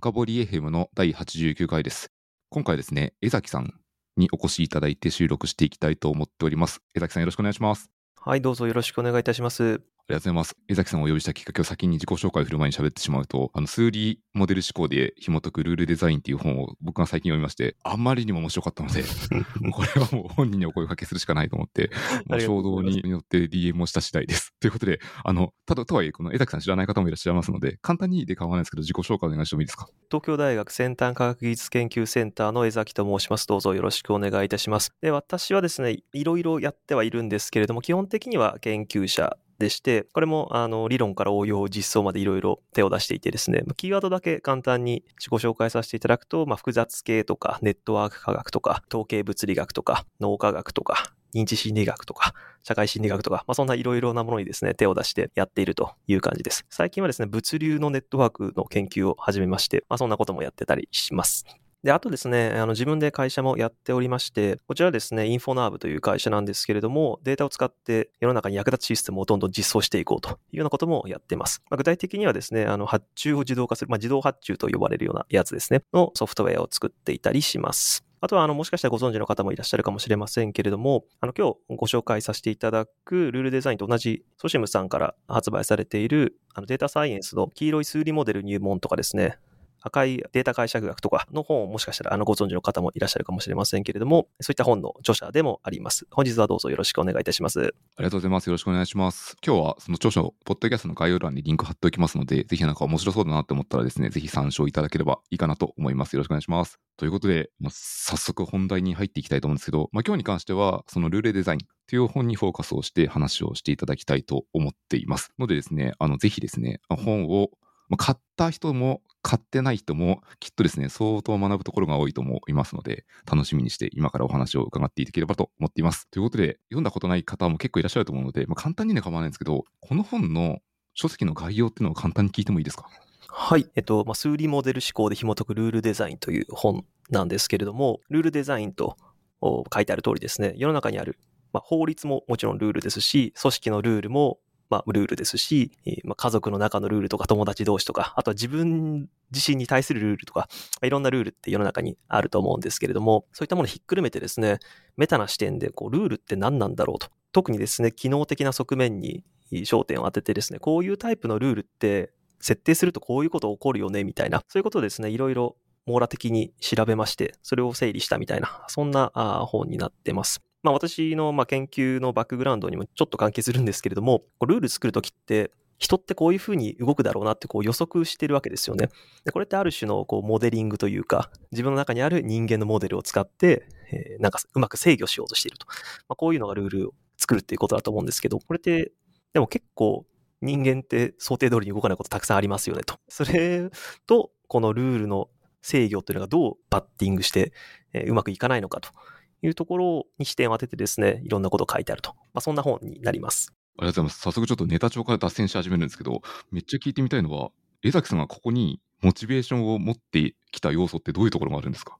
深掘り FM の第89回です。今回ですね、江崎さんにお越しいただいて収録していきたいと思っております。江崎さんよろしくお願いします。はい、どうぞよろしくお願いいたします。ありがとうございます。江崎さんをお呼びしたきっかけを先に自己紹介を振る前に喋ってしまうと、あの、数理モデル思考で紐解くルールデザインっていう本を僕が最近読みまして、あんまりにも面白かったので、もうこれはもう本人にお声掛けするしかないと思って、もう衝動によって DM をした次第です。ということで、あの、ただとはいえ、この江崎さん知らない方もいらっしゃいますので、簡単にで構わないですけど、自己紹介お願いしてもいいですか？東京大学先端科学技術研究センターの江崎と申します。どうぞよろしくお願いいたします。で、私はですね、いろいろやってはいるんですけれども、基本的には研究者でして、これもあの理論から応用、実装までいろいろ手を出していてですね、キーワードだけ簡単に自己紹介させていただくと、まあ、複雑系とか、ネットワーク科学とか、統計物理学とか、脳科学とか、認知心理学とか、社会心理学とか、まあ、そんないろいろなものにですね、手を出してやっているという感じです。最近はですね、物流のネットワークの研究を始めまして、まあ、そんなこともやってたりします。で、あとですね、あの自分で会社もやっておりまして、こちらですね、インフォナーブという会社なんですけれども、データを使って世の中に役立つシステムをどんどん実装していこうというようなこともやっています。まあ、具体的にはですね、あの発注を自動化する、まあ、自動発注と呼ばれるようなやつですね、のソフトウェアを作っていたりします。あとは、あの、もしかしたらご存知の方もいらっしゃるかもしれませんけれども、あの、今日ご紹介させていただくルールデザインと同じソシムさんから発売されている、あの、データサイエンスの黄色い数理モデル入門とかですね、赤いデータ解釈学とかの本をもしかしたらあのご存知の方もいらっしゃるかもしれませんけれども、そういった本の著者でもあります。本日はどうぞよろしくお願いいたします。ありがとうございます。よろしくお願いします。今日はその著書、ポッドキャストの概要欄にリンク貼っておきますので、ぜひなんか面白そうだなって思ったらですね、ぜひ参照いただければいいかなと思います。よろしくお願いします。ということで、まあ、早速本題に入っていきたいと思うんですけど、まあ、今日に関しては、そのルールデザインという本にフォーカスをして話をしていただきたいと思っています。のでですね、あの、ぜひですね、本をまあ買った人も買ってない人もきっとですね、相当学ぶところが多いと思いますので、楽しみにして今からお話を伺っていければと思っています。ということで、読んだことない方も結構いらっしゃると思うので、まあ、簡単にね構わないんですけど、この本の書籍の概要っていうのを簡単に聞いてもいいですか？はい。えっと、まあ、数理モデル思考で紐解くルールデザインという本なんですけれども、ルールデザインと書いてある通りですね、世の中にある、まあ、法律ももちろんルールですし、組織のルールもまあ、ルールですし、えーまあ、家族の中のルールとか友達同士とか、あとは自分自身に対するルールとか、まあ、いろんなルールって世の中にあると思うんですけれども、そういったものをひっくるめてですね、メタな視点でこうルールって何なんだろうと。特にですね、機能的な側面に焦点を当ててですね、こういうタイプのルールって設定するとこういうこと起こるよね、みたいな、そういうことをですね、いろいろ網羅的に調べまして、それを整理したみたいな、そんな本になってます。まあ私のまあ研究のバックグラウンドにもちょっと関係するんですけれども、ルール作るときって、人ってこういうふうに動くだろうなってこう予測してるわけですよね。でこれってある種のこうモデリングというか、自分の中にある人間のモデルを使って、えー、なんかうまく制御しようとしていると。まあ、こういうのがルールを作るっていうことだと思うんですけど、これって、でも結構人間って想定通りに動かないことたくさんありますよねと。それと、このルールの制御というのがどうバッティングして、えー、うまくいかないのかというところに視点を当ててですね、いろんなことを書いてあると。まあ、そんな本になります。ありがとうございます。早速ちょっとネタ帳から脱線し始めるんですけど、めっちゃ聞いてみたいのは、江崎さんがここにモチベーションを持ってきた要素ってどういうところがあるんですか？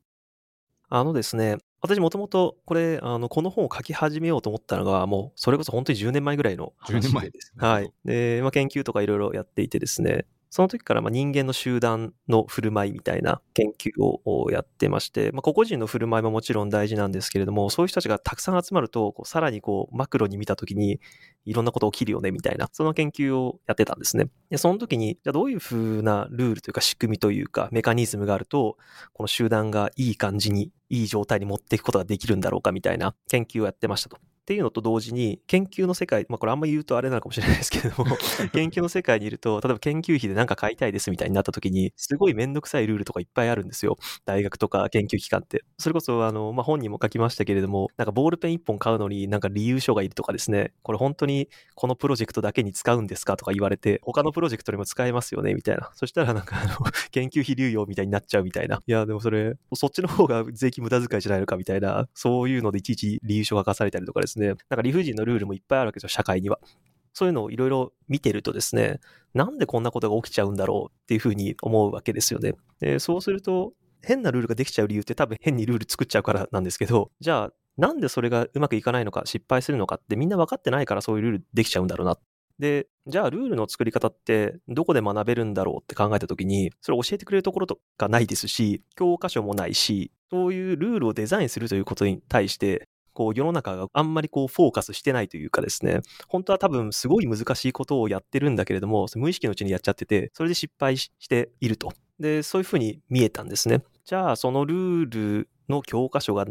あのですね、私もともとこれ、あの、この本を書き始めようと思ったのが、もう、それこそ本当に10年前ぐらいの話で。10年前です。はい。で、まあ、研究とかいろいろやっていてですね、その時からま人間の集団の振る舞いみたいな研究をやってまして、まあ、個々人の振る舞いももちろん大事なんですけれども、そういう人たちがたくさん集まると、さらにこうマクロに見た時にいろんなこと起きるよねみたいな、その研究をやってたんですね。で、その時に、じゃあどういうふうなルールというか仕組みというかメカニズムがあると、この集団がいい感じに、いい状態に持っていくことができるんだろうかみたいな研究をやってましたと。っていうのと同時に、研究の世界、まあこれあんま言うとあれなのかもしれないですけれども、研究の世界にいると、例えば研究費で何か買いたいですみたいになった時に、すごいめんどくさいルールとかいっぱいあるんですよ。大学とか研究機関って。それこそ、あの、まあ本にも書きましたけれども、なんかボールペン1本買うのになんか理由書がいるとかですね、これ本当にこのプロジェクトだけに使うんですかとか言われて、他のプロジェクトにも使えますよねみたいな。そしたらなんかあの、研究費流用みたいになっちゃうみたいな。いや、でもそれ、そっちの方が税金無駄遣いじゃないのかみたいな、そういうのでいちいち理由書が書かされたりとかですね。なんか理不尽のルールもいっぱいあるわけですよ、社会には。そういうのをいろいろ見てるとですね、なんでこんなことが起きちゃうんだろうっていうふうに思うわけですよね。でそうすると、変なルールができちゃう理由って多分変にルール作っちゃうからなんですけど、じゃあ、なんでそれがうまくいかないのか、失敗するのかってみんな分かってないからそういうルールできちゃうんだろうな。で、じゃあルールの作り方ってどこで学べるんだろうって考えたときに、それを教えてくれるところとかないですし、教科書もないし、そういうルールをデザインするということに対して、こう世の中があんまりこうフォーカスしてないというかですね、本当は多分すごい難しいことをやってるんだけれども、無意識のうちにやっちゃってて、それで失敗していると。で、そういうふうに見えたんですね。じゃあそのルールの教科書が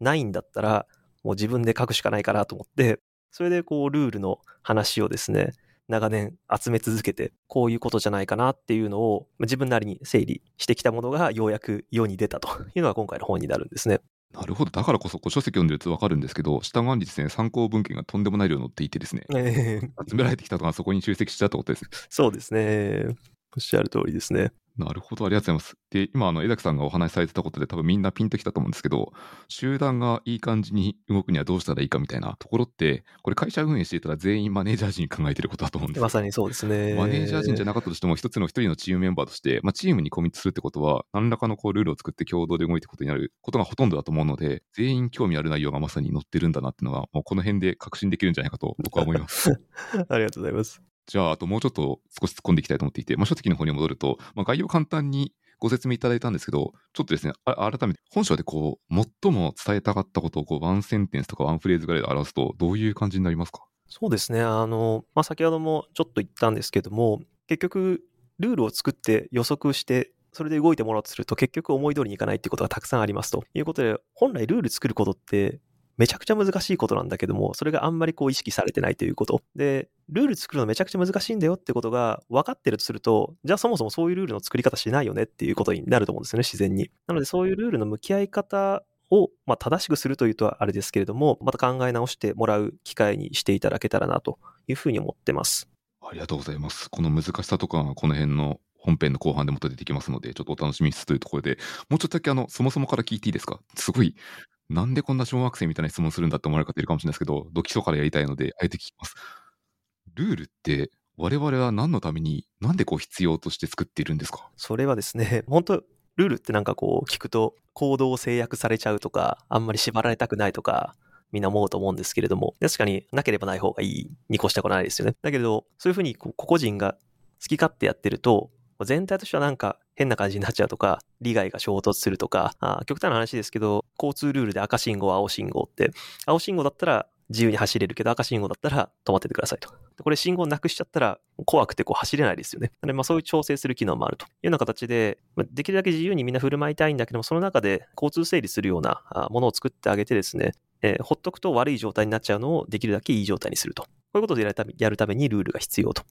ないんだったら、もう自分で書くしかないかなと思って、それでこうルールの話をですね、長年集め続けて、こういうことじゃないかなっていうのを自分なりに整理してきたものがようやく世に出たというのが今回の本になるんですね。なるほど。だからこそ、こう書籍読んでると分かるんですけど、下側にですね、参考文献がとんでもない量載っていてですね、えー、集められてきたとかそこに集積しちゃったことです。そうですね。おっしゃる通りですね。なるほど、ありがとうございます。で、今、あの、江崎さんがお話しされてたことで、多分みんなピンときたと思うんですけど、集団がいい感じに動くにはどうしたらいいかみたいなところって、これ会社運営していたら全員マネージャー陣考えてることだと思うんですまさにそうですね。マネージャー陣じゃなかったとしても、一つの一人のチームメンバーとして、まあ、チームにコミットするってことは、何らかのこうルールを作って共同で動いていくことになることがほとんどだと思うので、全員興味ある内容がまさに載ってるんだなっていうのは、もうこの辺で確信できるんじゃないかと僕は思います。ありがとうございます。じゃあ、あともうちょっと少し突っ込んでいきたいと思っていて、まあ、書籍の方に戻ると、まあ、概要簡単にご説明いただいたんですけど、ちょっとですね、改めて本書でこう、最も伝えたかったことをこうワンセンテンスとかワンフレーズぐらいで表すと、どういう感じになりますか？そうですね。あの、まあ、先ほどもちょっと言ったんですけども、結局、ルールを作って予測して、それで動いてもらおうとすると結局思い通りにいかないっていうことがたくさんありますということで、本来ルール作ることってめちゃくちゃ難しいことなんだけども、それがあんまりこう意識されてないということ。で、ルール作るのめちゃくちゃ難しいんだよってことが分かってるとすると、じゃあそもそもそういうルールの作り方しないよねっていうことになると思うんですよね、自然に。なのでそういうルールの向き合い方を、まあ、正しくするというとあれですけれども、また考え直してもらう機会にしていただけたらなというふうに思ってます。ありがとうございます。この難しさとかこの辺の本編の後半でもと出てきますので、ちょっとお楽しみにというところで、もうちょっとだけあの、そもそもから聞いていいですか？すごいなんでこんな小学生みたいな質問するんだって思われる方いるかもしれないですけど、ド基礎からやりたいので、あえて聞きます。ルールって、我々は何のために、なんでこう必要として作っているんですか？それはですね、本当ルールってなんかこう聞くと、行動を制約されちゃうとか、あんまり縛られたくないとか、みんな思うと思うんですけれども、確かになければない方がいいに越したことないですよね。だけど、そういうふうにこう個々人が好き勝手やってると、全体としてはなんか変な感じになっちゃうとか、利害が衝突するとか、あ極端な話ですけど、交通ルールで赤信号、青信号って、青信号だったら自由に走れるけど、赤信号だったら止まっててくださいと。これ信号なくしちゃったら怖くてこう走れないですよね。なのでまあそういう調整する機能もあるというような形で、できるだけ自由にみんな振る舞いたいんだけども、その中で交通整理するようなものを作ってあげてですね、えー、ほっとくと悪い状態になっちゃうのをできるだけいい状態にすると。こういうことでやるためにルールが必要と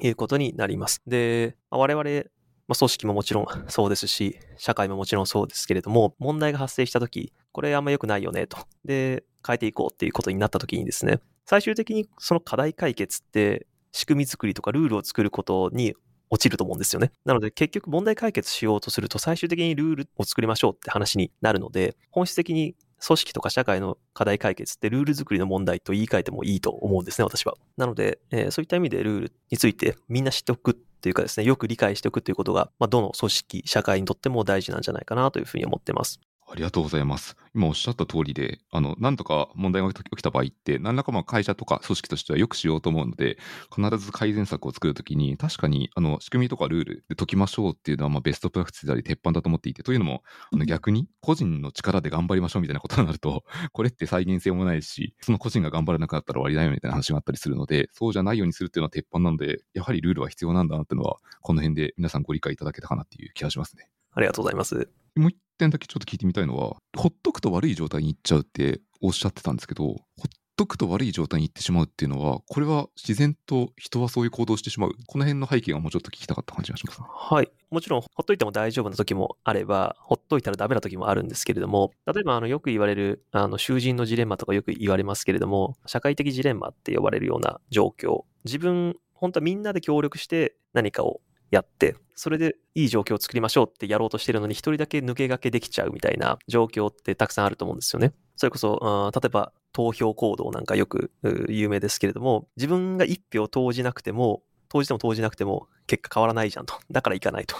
いうことになります。で、我々まあ、組織ももちろん そうですし、社会ももちろんそうですけれども、問題が発生したとき、これあんま良くないよねと。で、変えていこうっていうことになったときにですね、最終的にその課題解決って仕組み作りとかルールを作ることに落ちると思うんですよね。なので結局問題解決しようとすると最終的にルールを作りましょうって話になるので、本質的に組織とか社会の課題解決ってルール作りの問題と言い換えてもいいと思うんですね、私は。なので、えー、そういった意味でルールについてみんな知っておくというかですね、よく理解しておくということが、まあ、どの組織、社会にとっても大事なんじゃないかなというふうに思ってます。ありがとうございます。今おっしゃった通りで、あの、なんとか問題が起きた場合って、何らかまあ会社とか組織としてはよくしようと思うので、必ず改善策を作るときに、確かに、あの、仕組みとかルールで解きましょうっていうのは、まあ、ベストプラクティスであり、鉄板だと思っていて、というのも、あの逆に、個人の力で頑張りましょうみたいなことになると、これって再現性もないし、その個人が頑張らなくなったら終わりだよみたいな話があったりするので、そうじゃないようにするっていうのは鉄板なので、やはりルールは必要なんだなっていうのは、この辺で皆さんご理解いただけたかなっていう気がしますね。ありがとうございます。もう一点だけちょっと聞いてみたいのは、ほっとくと悪い状態に行っちゃうっておっしゃってたんですけど、ほっとくと悪い状態に行ってしまうっていうのは、これは自然と人はそういう行動をしてしまう。この辺の背景がもうちょっと聞きたかった感じがします、ね、はい。もちろん、ほっといても大丈夫な時もあれば、ほっといたらダメな時もあるんですけれども、例えば、あの、よく言われる、あの、囚人のジレンマとかよく言われますけれども、社会的ジレンマって呼ばれるような状況。自分、本当はみんなで協力して何かをやって、それでいい状況を作りましょうってやろうとしてるのに、一人だけ抜け駆けできちゃうみたいな状況ってたくさんあると思うんですよね。それこそ、例えば投票行動なんかよく有名ですけれども、自分が一票投じなくても、投じても投じなくても結果変わらないじゃんと。だから行かないと。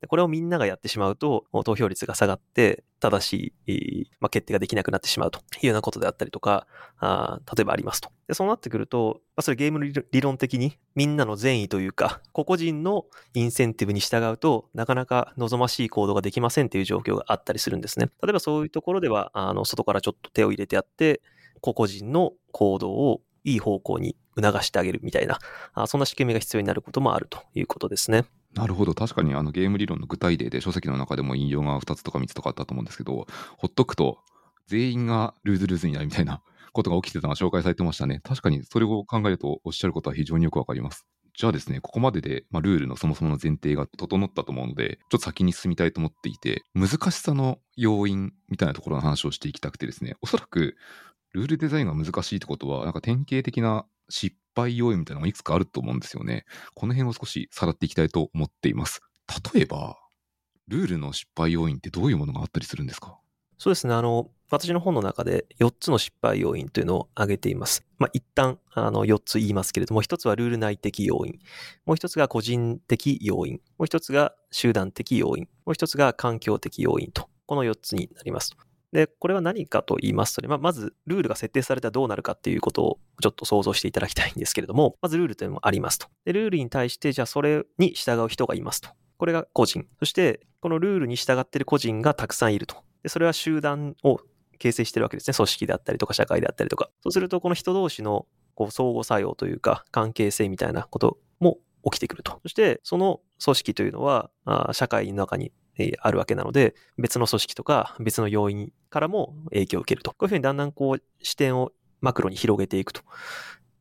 でこれをみんながやってしまうと、投票率が下がって、正しい、まあ、決定ができなくなってしまうというようなことであったりとか、あ例えばありますと。で、そうなってくると、まあ、それゲーム理論的にみんなの善意というか、個々人のインセンティブに従うとなかなか望ましい行動ができませんっていう状況があったりするんですね。例えばそういうところでは、あの、外からちょっと手を入れてやって、個々人の行動をいい方向に促してあげるみたいな、あそんな仕組みが必要になることもあるということですね。なるほど。確かにあのゲーム理論の具体例で書籍の中でも引用が2つとか3つとかあったと思うんですけどほっとくと全員がルーズルーズになるみたいなことが起きてたのが紹介されてましたね。確かにそれを考えるとおっしゃることは非常によくわかります。じゃあですねここまでで、まあ、ルールのそもそもの前提が整ったと思うのでちょっと先に進みたいと思っていて難しさの要因みたいなところの話をしていきたくてですねおそらくルールデザインが難しいってことはなんか典型的な失敗要因みたいなのがいくつかあると思うんですよねこの辺を少しさらっていきたいと思っています例えば、ルールの失敗要因ってどういうものがあったりするんですか？そうですね。あの、私の本の中で4つの失敗要因というのを挙げています。まあ、一旦、あの、4つ言いますけれども、1つはルール内的要因。もう1つが個人的要因。もう1つが集団的要因。もう1つが環境的要因と、この4つになります。で、これは何かと言いますとね、まあ、まず、ルールが設定されたらどうなるかっていうことをちょっと想像していただきたいんですけれども、まずルールというのもありますと。で、ルールに対して、じゃあそれに従う人がいますと。これが個人。そして、このルールに従っている個人がたくさんいると。で、それは集団を形成してるわけですね。組織であったりとか、社会であったりとか。そうすると、この人同士のこう相互作用というか、関係性みたいなことも起きてくると。そして、その組織というのは、あ社会の中にあるわけなので、別の組織とか別の要因からも影響を受けると。こういうふうにだんだんこう視点をマクロに広げていくと。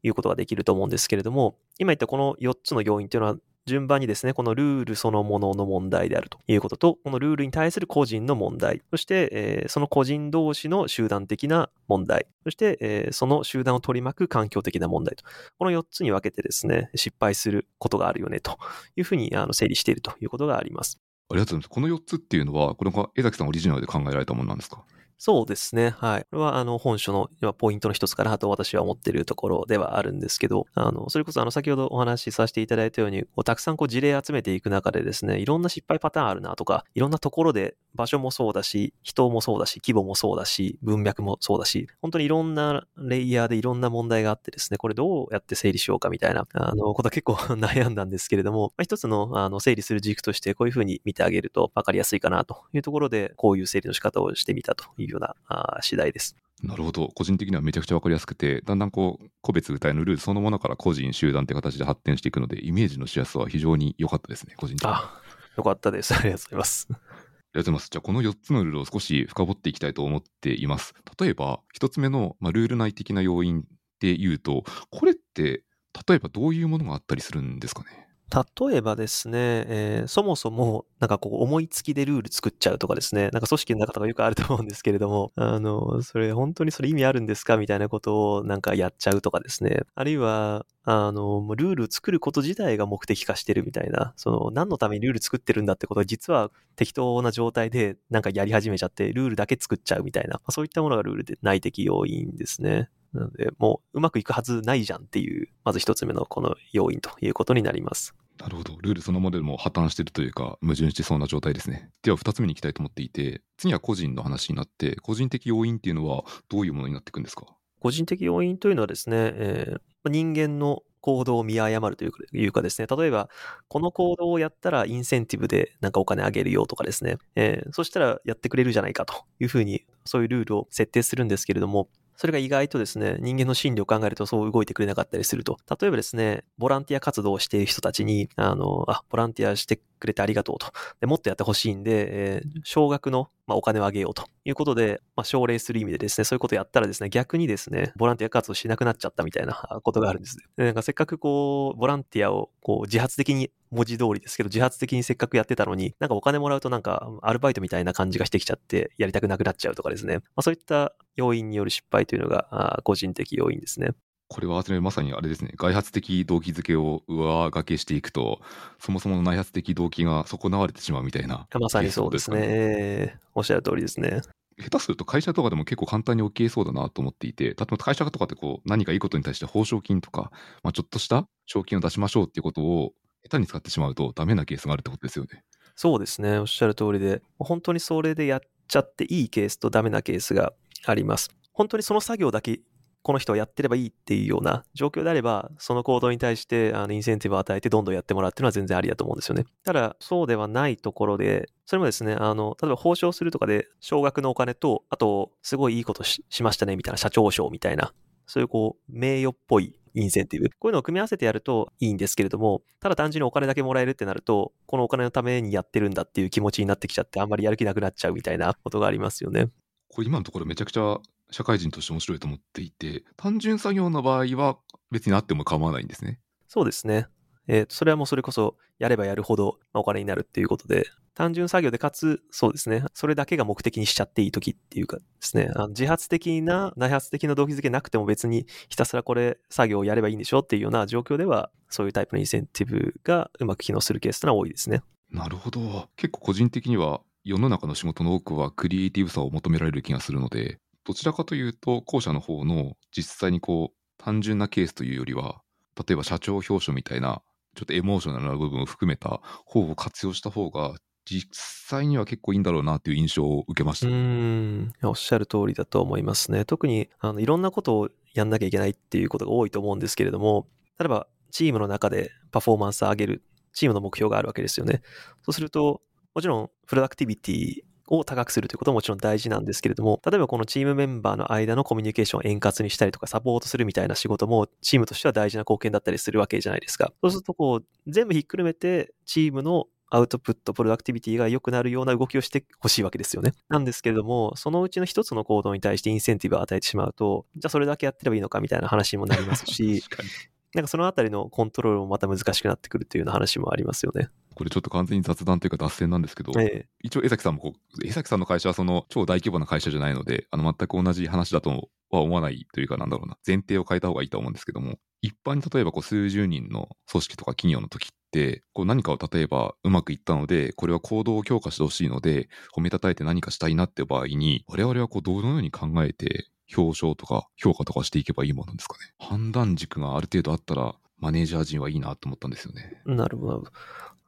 いうことができると思うんですけれども、今言ったこの4つの要因というのは、順番にですね、このルールそのものの問題であると。いうことと、このルールに対する個人の問題、そして、えーその個人同士の集団的な問題、そして、えーその集団を取り巻く環境的な問題と、この4つに分けてですね、失敗することがあるよねというふうにあの整理しているということがあります。ありがとうございます。この4つっていうのは、これが江崎さんオリジナルで考えられたものなんですか？そうですね。はい。これは、あの、本書のポイントの一つから、あと私は思っているところではあるんですけど、あの、それこそ、あの、先ほどお話しさせていただいたように、こうたくさんこう事例集めていく中でですね、いろんな失敗パターンあるなとか、いろんなところで場所もそうだし、人もそうだし、規模もそうだし、文脈もそうだし、本当にいろんなレイヤーでいろんな問題があってですね、これどうやって整理しようかみたいな、あの、ことは結構 悩んだんですけれども、まあ、一つの、あの、整理する軸として、こういうふうに見てあげると分かりやすいかなというところで、こういう整理の仕方をしてみたというような、あー次第です。なるほど。個人的にはめちゃくちゃわかりやすくて、だんだんこう、個別具体のルールそのものから個人、集団って形で発展していくので、イメージのしやすさは非常に良かったですね、個人的に。ああ、よかったです。ありがとうございます。りがとうございます。じゃあ、この4つのルールを少し深掘っていきたいと思っています。例えば、1つ目の、まあ、ルール内的な要因っていうと、これって、例えばどういうものがあったりするんですかね？例えばですね、えーそもそも、なんかこう、思いつきでルール作っちゃうとかですね、なんか組織の中とかよくあると思うんですけれども、あの、それ本当にそれ意味あるんですかみたいなことをなんかやっちゃうとかですね、あるいは、あの、もうルール作ること自体が目的化してるみたいな、その、何のためにルール作ってるんだってことを実は適当な状態でなんかやり始めちゃって、ルールだけ作っちゃうみたいな、まあそういったものがルールで内的要因ですね。なので、もううまくいくはずないじゃんっていう、まず一つ目のこの要因ということになります。なるほど。ルールそのものでも破綻してるというか、矛盾してそうな状態ですね。では、2つ目に行きたいと思っていて、次は個人の話になって、個人的要因っていうのはどういうものになっていくんですか？個人的要因というのはですね、えー人間の行動を見誤るというかいうかですね、例えば、この行動をやったらインセンティブでなんかお金あげるよとかですね、えーそしたらやってくれるじゃないかというふうに、そういうルールを設定するんですけれども、それが意外とですね、人間の心理を考えるとそう動いてくれなかったりすると。例えばですね、ボランティア活動をしている人たちに、あの、あ、ボランティアしてくれてありがとうと。でもっとやってほしいんで、えー少額の、まあ、お金をあげようということで、まあ、奨励する意味でですね、そういうことをやったらですね、逆にですね、ボランティア活動しなくなっちゃったみたいなあことがあるんです。でなんかせっかくこう、ボランティアをこう自発的に、文字通りですけど、自発的にせっかくやってたのに、なんかお金もらうとなんかアルバイトみたいな感じがしてきちゃって、やりたくなくなっちゃうとかですね。まあ、そういった要因による失敗というのが、あ個人的要因ですね。これはまさにあれですね、外発的動機づけを上書けしていくと、そもそもの内発的動機が損なわれてしまうみたいな。まさにそうですね。おっしゃる通りですね。下手すると会社とかでも結構簡単に起きえそうだなと思っていて、例えば会社とかってこう何かいいことに対して報奨金とか、まあ、ちょっとした賞金を出しましょうっていうことを下手に使ってしまうとダメなケースがあるってことですよね。そうですね。おっしゃる通りで、本当にそれでやっちゃっていいケースとダメなケースがあります。本当にその作業だけこの人はやってればいいっていうような状況であれば、その行動に対してあのインセンティブを与えてどんどんやってもらうっていうのは全然ありだと思うんですよね。ただ、そうではないところで、それもですね、あの、例えば報奨するとかで、少額のお金と、あと、すごいいいことしましたねみたいな社長賞みたいな、そういうこう、名誉っぽいインセンティブ。こういうのを組み合わせてやるといいんですけれども、ただ単純にお金だけもらえるってなると、このお金のためにやってるんだっていう気持ちになってきちゃって、あんまりやる気なくなっちゃうみたいなことがありますよね。これ今のところめちゃくちゃ社会人として面白いと思っていて、単純作業の場合は別にあっても構わないんですね。そうですね。えー、それはもうそれこそやればやるほどお金になるっていうことで、単純作業でかつ、そうですね、それだけが目的にしちゃっていい時っていうかですね、あの自発的な、内発的な動機づけなくても別にひたすらこれ作業をやればいいんでしょっていうような状況では、そういうタイプのインセンティブがうまく機能するケースというのは多いですね。なるほど。結構個人的には世の中の仕事の多くはクリエイティブさを求められる気がするので、どちらかというと、後者の方の実際にこう、単純なケースというよりは、例えば社長表彰みたいな、ちょっとエモーショナルな部分を含めた方を活用した方が、実際には結構いいんだろうなっていう印象を受けました。うん、おっしゃる通りだと思いますね。特に、あの、いろんなことをやんなきゃいけないっていうことが多いと思うんですけれども、例えば、チームの中でパフォーマンスを上げる、チームの目標があるわけですよね。そうすると、もちろん、プロダクティビティを高くするということももちろん大事なんですけれども、例えばこのチームメンバーの間のコミュニケーションを円滑にしたりとかサポートするみたいな仕事もチームとしては大事な貢献だったりするわけじゃないですか。そうするとこう、全部ひっくるめてチームのアウトプット、プロダクティビティが良くなるような動きをしてほしいわけですよね。なんですけれども、そのうちの一つの行動に対してインセンティブを与えてしまうと、じゃあそれだけやってればいいのかみたいな話にもなりますし、なんかそのあたりのコントロールもまた難しくなってくるっていうような話もありますよね。これちょっと完全に雑談というか脱線なんですけど、ええ、一応江崎さんもこう、江崎さんの会社はその超大規模な会社じゃないので、あの全く同じ話だとは思わないというかなんだろうな、前提を変えた方がいいと思うんですけども、一般に例えばこう数十人の組織とか企業の時って、こう何かを例えばうまくいったので、これは行動を強化してほしいので、褒めたたえて何かしたいなって場合に、我々はこうどのように考えて表彰とか評価とかしていけばいいものなんですかね。判断軸がある程度あったら、マネージャー陣はいいなと思ったんですよね。なるほど。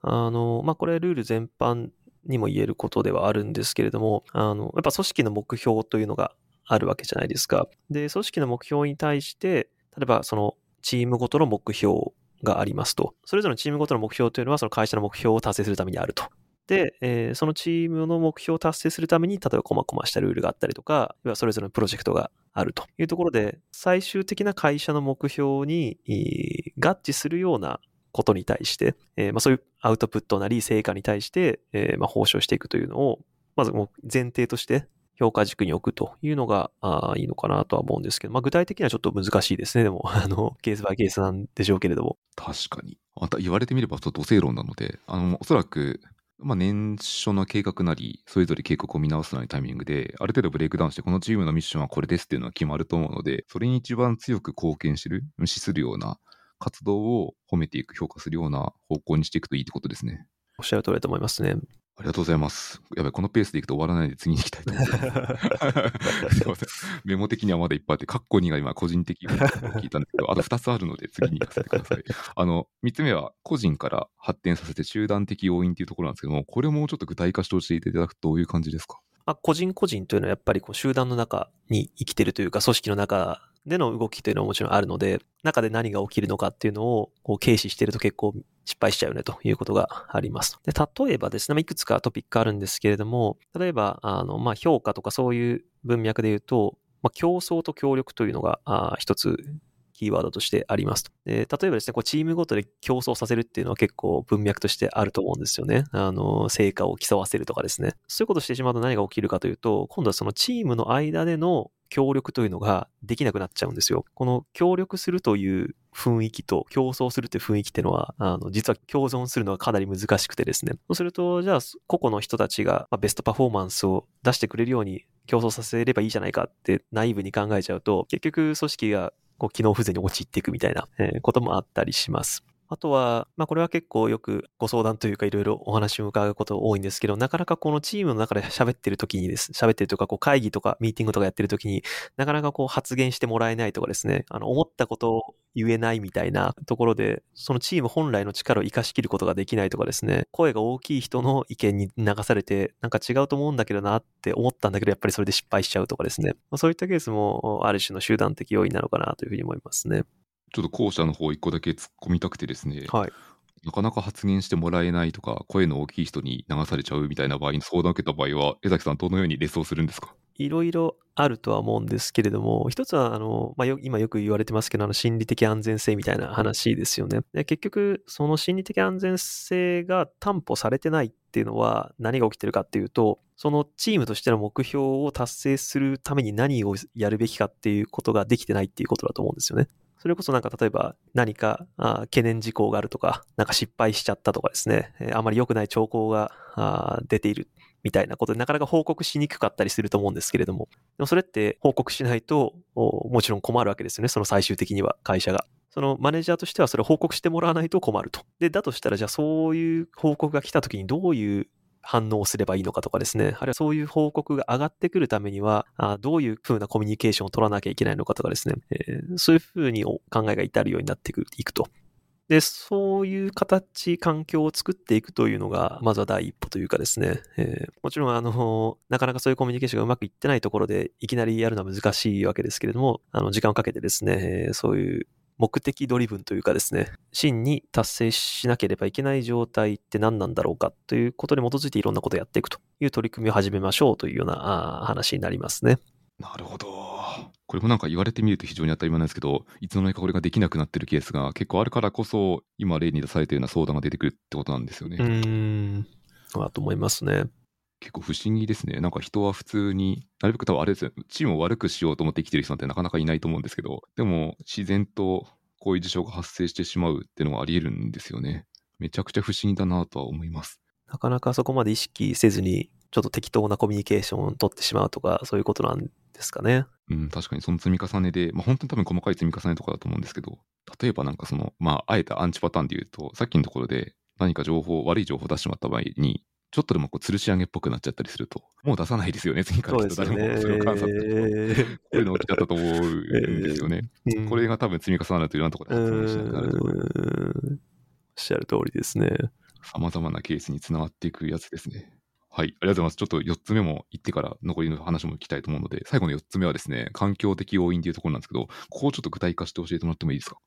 あの、まあ、これルール全般にも言えることではあるんですけれども、あの、やっぱ組織の目標というのがあるわけじゃないですか。で、組織の目標に対して、例えばそのチームごとの目標がありますと。それぞれのチームごとの目標というのはその会社の目標を達成するためにあると。で、えー、そのチームの目標を達成するために、例えば細々したルールがあったりとか、それぞれのプロジェクトがあるというところで、最終的な会社の目標に合致するようなことに対して、えー、まあ、そういうアウトプットなり成果に対して、えー、まあ、報奨していくというのを、まずもう前提として評価軸に置くというのがあいいのかなとは思うんですけど、まあ、具体的にはちょっと難しいですね。でも、あの、ケースバイケースなんでしょうけれども。確かに。また言われてみれば、ちょっと土星論なので、あの、おそらく、まあ、年初の計画なり、それぞれ計画を見直すなりタイミングで、ある程度ブレイクダウンして、このチームのミッションはこれですっていうのは決まると思うので、それに一番強く貢献してる、無視するような活動を褒めていく、評価するような方向にしていくといいってことですね。おっしゃる通りだと思いますね。ありがとうございます。やばい、このペースでいくと終わらないで次に行きたいと思います。すいません。メモ的にはまだいっぱいあって、カッコ2が今個人的に聞いたんですけど、あと2つあるので次に行かせてください。あの、3つ目は個人から発展させて集団的要因っていうところなんですけども、これをもうちょっと具体化して教えていただくとどういう感じですか？まあ、個人個人というのはやっぱりこう集団の中に生きてるというか、組織の中での動きというのはもちろんあるので、中で何が起きるのかっていうのをこう軽視してると結構失敗しちゃうねということがあります。で例えばですね、いくつかトピックあるんですけれども、例えば、あの、まあ、評価とかそういう文脈で言うと、まあ、競争と協力というのが一つキーワードとしてありますとで。例えばですね、こうチームごとで競争させるっていうのは結構文脈としてあると思うんですよね。あの、成果を競わせるとかですね。そういうことをしてしまうと何が起きるかというと、今度はそのチームの間での協力というのができなくなっちゃうんですよ。この協力するという雰囲気と競争するという雰囲気っていうのは、あの、実は共存するのがかなり難しくてですね。そうすると、じゃあ、個々の人たちがベストパフォーマンスを出してくれるように競争させればいいじゃないかってナイブに考えちゃうと、結局組織がこう機能不全に陥っていくみたいな、えこともあったりします。あとは、まあこれは結構よくご相談というかいろいろお話を伺うこと多いんですけど、なかなかこのチームの中で 喋ってる時にです、喋ってるとか、こう会議とかミーティングとかやってる時になかなかこう発言してもらえないとかですね、あの思ったことを言えないみたいなところで、そのチーム本来の力を活かしきることができないとかですね、声が大きい人の意見に流されて、なんか違うと思うんだけどなって思ったんだけど、やっぱりそれで失敗しちゃうとかですね、まあ、そういったケースもある種の集団的要因なのかなというふうに思いますね。ちょっと後者の方一個だけ突っ込みたくてですね、はい。なかなか発言してもらえないとか、声の大きい人に流されちゃうみたいな場合に相談を受けた場合は、江崎さんどのようにレスをするんですか？いろいろあるとは思うんですけれども、一つは、あの、まあ、よ今よく言われてますけど、あの、心理的安全性みたいな話ですよね。で結局、その心理的安全性が担保されてないっていうのは何が起きてるかっていうと、そのチームとしての目標を達成するために何をやるべきかっていうことができてないっていうことだと思うんですよね。それこそなんか例えば何か懸念事項があるとか、なんか失敗しちゃったとかですね、あまり良くない兆候が出ているみたいなことでなかなか報告しにくかったりすると思うんですけれども、でもそれって報告しないともちろん困るわけですよね、その最終的には会社が。そのマネージャーとしてはそれを報告してもらわないと困ると。で、だとしたらじゃあそういう報告が来た時にどういう反応すればいいのかとかですね、あるいはそういう報告が上がってくるためには、あどういうふうなコミュニケーションを取らなきゃいけないのかとかですね、えーそういうふうにお考えが至るようになっていくいくと。で、そういう形、環境を作っていくというのが、まずは第一歩というかですね、えーもちろん、あの、なかなかそういうコミュニケーションがうまくいってないところで、いきなりやるのは難しいわけですけれども、あの、時間をかけてですね、えーそういう目的ドリブンというかですね、真に達成しなければいけない状態って何なんだろうかということに基づいていろんなことをやっていくという取り組みを始めましょうというような話になりますね。なるほど。これもなんか言われてみると非常に当たり前なんですけど、いつの間にかこれができなくなってるケースが結構あるからこそ、今例に出されているような相談が出てくるってことなんですよね。うーん、だと思いますね。結構不思議ですね。なんか人は普通に、なるべく多分あれですよ、チームを悪くしようと思って生きてる人なんてなかなかいないと思うんですけど、でも自然とこういう事象が発生してしまうっていうのがあり得るんですよね。めちゃくちゃ不思議だなとは思います。なかなかそこまで意識せずに、ちょっと適当なコミュニケーションを取ってしまうとか、そういうことなんですかね。うん、確かにその積み重ねで、まあ本当に多分細かい積み重ねとかだと思うんですけど、例えばなんかその、まああえてアンチパターンで言うと、さっきのところで何か情報、悪い情報を出してしまった場合に、ちょっとでもこう吊るし上げっぽくなっちゃったりすると、もう出さないですよね、次からきっと誰もそれを観察して、こういうの起きちゃったと思うんですよね。うんこれが多分積み重なるといろんなところで発言しなくなると、おっしゃる通りですね。様々なケースにつながっていくやつですね。はい、ありがとうございます。ちょっと4つ目も言ってから残りの話も聞きたいと思うので、最後の4つ目はですね、環境的要因というところなんですけど、ここをちょっと具体化して教えてもらってもいいですか？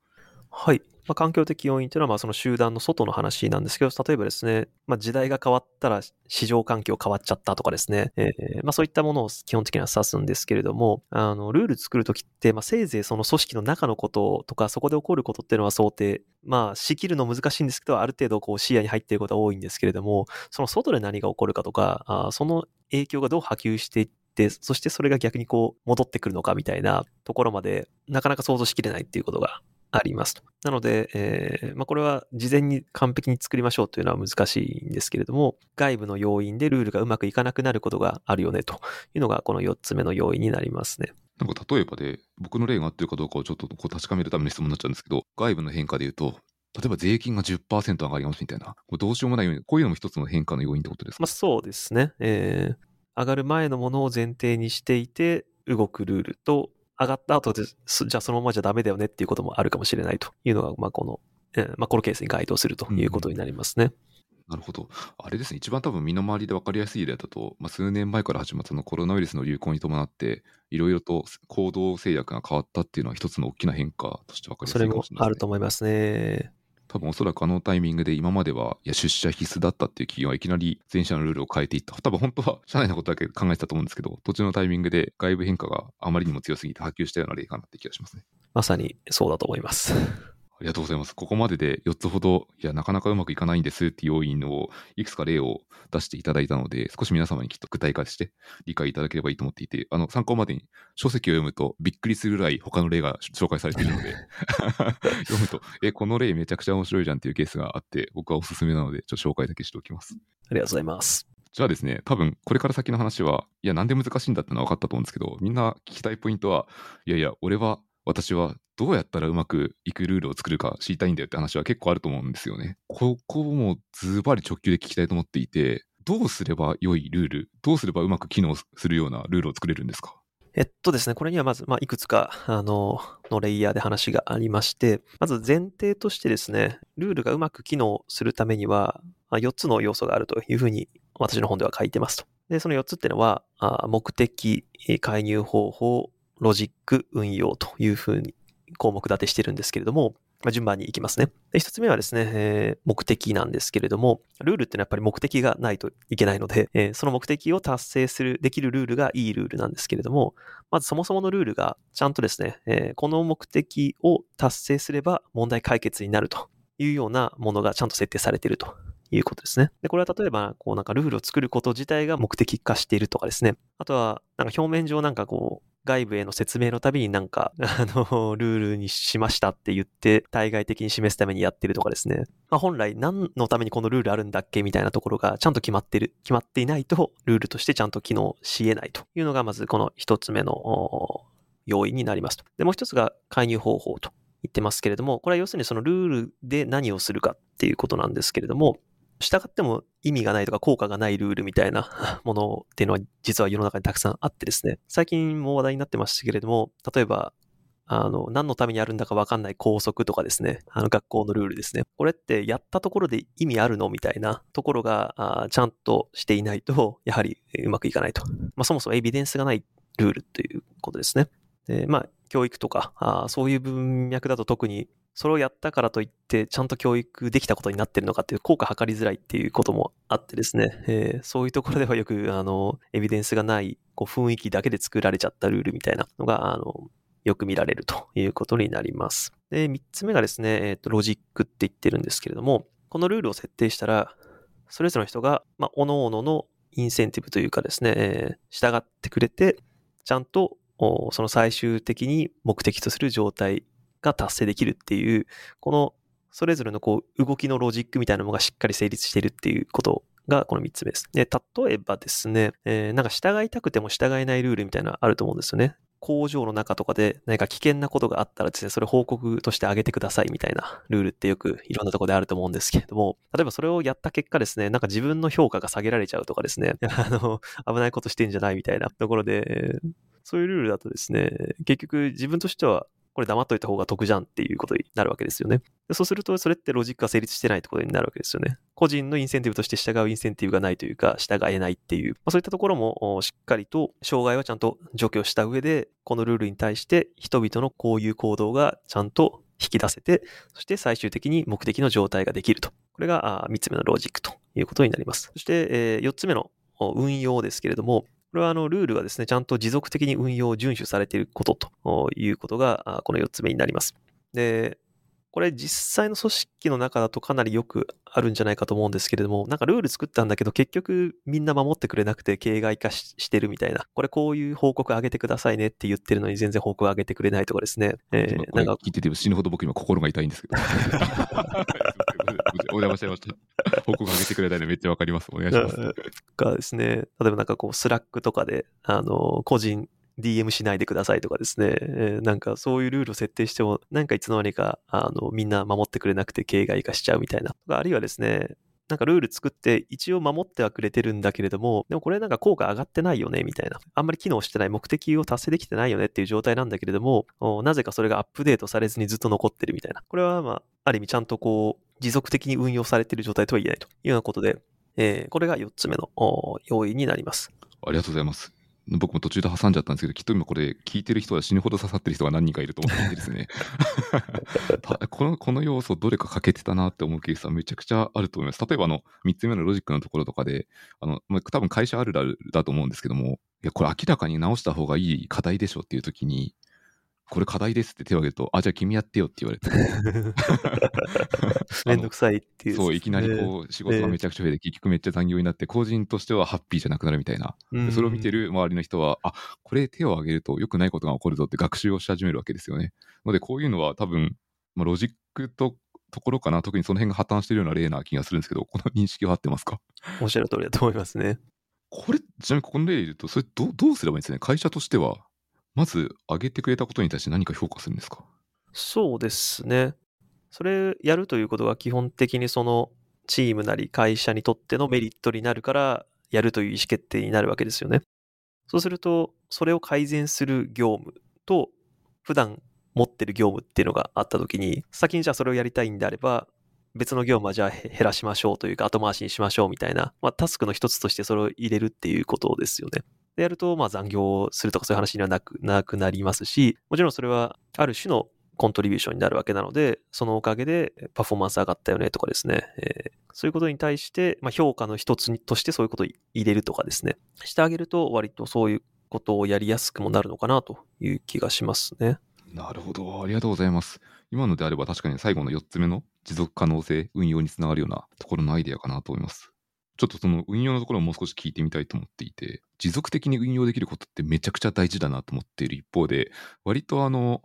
はい。まあ、環境的要因というのは、まあ、その集団の外の話なんですけど、例えばですね、まあ、時代が変わったら市場環境変わっちゃったとかですね、えーまあ、そういったものを基本的には指すんですけれども、あの、ルール作るときって、まあ、せいぜいその組織の中のこととか、そこで起こることっていうのは想定、まあ、仕切るの難しいんですけど、ある程度こう視野に入っていることは多いんですけれども、その外で何が起こるかとか、あその影響がどう波及していって、そしてそれが逆にこう戻ってくるのかみたいなところまでなかなか想像しきれないっていうことがありますと。なので、えーまあ、これは事前に完璧に作りましょうというのは難しいんですけれども、外部の要因でルールがうまくいかなくなることがあるよねというのがこの4つ目の要因になりますね。なんか例えばで、僕の例が合ってるかどうかをちょっとこう確かめるための質問になっちゃうんですけど、外部の変化で言うと、例えば税金が10%上がりますみたいな、これどうしようもないように、こういうのも一つの変化の要因ってことですか、まあ、そうですね。えー上がる前のものを前提にしていて動くルールと、上がった後ですじゃあそのままじゃダメだよねっていうこともあるかもしれないというのが、まあ、この、えーまあ、このケースに該当するということになりますね。なるほど。あれですね、一番多分身の回りで分かりやすい例だと、まあ、数年前から始まったそのコロナウイルスの流行に伴って、いろいろと行動制約が変わったっていうのは一つの大きな変化として分かりやすいかそれもあるもしれないですね。と思いますね。多分おそらくあのタイミングで今までは、いや、出社必須だったっていう企業はいきなり全社のルールを変えていった。多分本当は社内のことだけ考えてたと思うんですけど、途中のタイミングで外部変化があまりにも強すぎて波及したような例かなって気がしますね。まさにそうだと思います。ありがとうございます。ここまでで4つほど、いや、なかなかうまくいかないんですっていう要因を、いくつか例を出していただいたので、少し皆様にきっと具体化して理解いただければいいと思っていて、あの、参考までに書籍を読むとびっくりするぐらい他の例が紹介されているので、読むと、え、この例めちゃくちゃ面白いじゃんっていうケースがあって、僕はおすすめなので、ちょっと紹介だけしておきます。ありがとうございます。じゃあですね、多分これから先の話は、いや、なんで難しいんだってのは分かったと思うんですけど、みんな聞きたいポイントは、いやいや、俺は私はどうやったらうまくいくルールを作るか知りたいんだよって話は結構あると思うんですよね。ここもズバリ直球で聞きたいと思っていて、どうすれば良いルール、どうすればうまく機能するようなルールを作れるんですか？えっとですね、これにはまず、まあ、いくつか、あの、のレイヤーで話がありまして、まず前提としてですね、ルールがうまく機能するためには、まあ、4つの要素があるというふうに私の本では書いてますと。で、その4つっていうのは、目的、介入方法、ロジック、運用というふうに項目立てしてるんですけれども、まあ、順番に行きますね。で、一つ目はですね、えー、目的なんですけれども、ルールってのはやっぱり目的がないといけないので、えー、その目的を達成する、できるルールがいいルールなんですけれども、まずそもそものルールがちゃんとですね、えー、この目的を達成すれば問題解決になるというようなものがちゃんと設定されているということですね。で、これは例えば、こうなんかルールを作ること自体が目的化しているとかですね。あとは、なんか表面上なんかこう、外部への説明のたびになんか、あの、ルールにしましたって言って、対外的に示すためにやってるとかですね。まあ、本来何のためにこのルールあるんだっけみたいなところがちゃんと決まってる、決まっていないと、ルールとしてちゃんと機能し得ないというのが、まずこの一つ目の要因になりますと。で、もう一つが介入方法と言ってますけれども、これは要するにそのルールで何をするかっていうことなんですけれども、従っても意味がないとか効果がないルールみたいな ものっていうのは実は世の中にたくさんあってですね、最近も話題になってましたけれども、例えば、あの、何のためにあるんだかわかんない校則とかですね、あの学校のルールですね。これってやったところで意味あるのみたいなところがちゃんとしていないと、やはりうまくいかないと。まあそもそもエビデンスがないルールということですね。でまあ、教育とかあ、そういう文脈だと特にそれをやったからといって、ちゃんと教育できたことになってるのかっていう効果測りづらいっていうこともあってですね、えー、そういうところではよく、あの、エビデンスがないこう雰囲気だけで作られちゃったルールみたいなのが、あの、よく見られるということになります。で、三つ目がですね、えっ、ー、と、ロジックって言ってるんですけれども、このルールを設定したら、それぞれの人が、まあ、各々のインセンティブというかですね、えー、従ってくれて、ちゃんとその最終的に目的とする状態が達成できるっていう、このそれぞれのこう動きのロジックみたいなのがしっかり成立しているっていうことがこの3つ目です。で、例えばですね、えー、なんか従いたくても従えないルールみたいなのあると思うんですよね。工場の中とかで何か危険なことがあったらですね、それ報告としてあげてくださいみたいなルールってよくいろんなとこであると思うんですけれども、例えばそれをやった結果ですね、なんか自分の評価が下げられちゃうとかですね、あの、危ないことしてんじゃないみたいなところで、そういうルールだとですね、結局自分としてはこれ黙っといた方が得じゃんっていうことになるわけですよね。そうすると、それってロジックが成立してないってことになるわけですよね。個人のインセンティブとして従うインセンティブがないというか、従えないっていう、まあ、そういったところもしっかりと障害はちゃんと除去した上で、このルールに対して人々のこういう行動がちゃんと引き出せて、そして最終的に目的の状態ができると。これが3つ目のロジックということになります。そして、4つ目の運用ですけれども、これはあのルールがですね、ちゃんと持続的に運用、遵守されていることということが、この4つ目になります。で、これ実際の組織の中だとかなりよくあるんじゃないかと思うんですけれども、なんかルール作ったんだけど結局みんな守ってくれなくて形骸化してるみたいな。これこういう報告上げてくださいねって言ってるのに全然報告上げてくれないとかですね。えー、なんか聞いてて死ぬほど僕今心が痛いんですけど。お邪魔しました。報告上げてくれたいのめっちゃわかります。お願いします。がですね、例えばなんかこう、 Slack とかで、あの、個人、DM しないでくださいとかですね、えー、なんかそういうルールを設定しても、なんかいつの間にか、あの、みんな守ってくれなくて形骸化しちゃうみたいな。あるいはですね、なんかルール作って一応守ってはくれてるんだけれども、でもこれなんか効果上がってないよね、みたいな。あんまり機能してない、目的を達成できてないよねっていう状態なんだけれども、なぜかそれがアップデートされずにずっと残ってるみたいな。これはまあ、ある意味ちゃんとこう、持続的に運用されている状態とは言えないというようなことで、えー、これが4つ目の要因になります。ありがとうございます。僕も途中で挟んじゃったんですけど、きっと今これ聞いてる人は死ぬほど刺さってる人が何人かいると思ってですね この。この要素どれか欠けてたなって思うケースはめちゃくちゃあると思います。例えばあの3つ目のロジックのところとかで、あの多分会社あるあるだと思うんですけども、いやこれ明らかに直した方がいい課題でしょっていう時に、これ課題ですって手を挙げると、あ、じゃあ君やってよって言われて。めんどくさいっていう、そう、いきなりこう、仕事がめちゃくちゃ増えて、結局めっちゃ残業になって、個人としてはハッピーじゃなくなるみたいな。それを見てる周りの人は、あ、これ手を挙げると良くないことが起こるぞって学習をし始めるわけですよね。ので、こういうのは多分、まあ、ロジックとところかな、特にその辺が破綻してるような例な気がするんですけど、この認識は合ってますか？おっしゃる通りだと思いますね。これ、ちなみにここの例で言うと、それどどうすればいいんですかね？会社としてはまず上げてくれたことに対して何か評価するんですか？そうですね。それやるということが基本的にそのチームなり会社にとってのメリットになるからやるという意思決定になるわけですよね。そうすると、それを改善する業務と普段持ってる業務っていうのがあった時に、先にじゃあそれをやりたいんであれば、別の業務はじゃあ減らしましょうというか後回しにしましょうみたいな、まあ、タスクの一つとしてそれを入れるっていうことですよね。でやると、まあ残業するとかそういう話にはなくなくなりますし、もちろんそれはある種のコントリビューションになるわけなので、そのおかげでパフォーマンス上がったよねとかですね、えー、そういうことに対して、まあ、評価の一つとしてそういうことを入れるとかですね、してあげると割とそういうことをやりやすくもなるのかなという気がしますね。なるほど。ありがとうございます。今のであれば確かに最後の4つ目の持続可能性、運用につながるようなところのアイデアかなと思います。ちょっとその運用のところをもう少し聞いてみたいと思っていて、持続的に運用できることってめちゃくちゃ大事だなと思っている一方で、割とあの、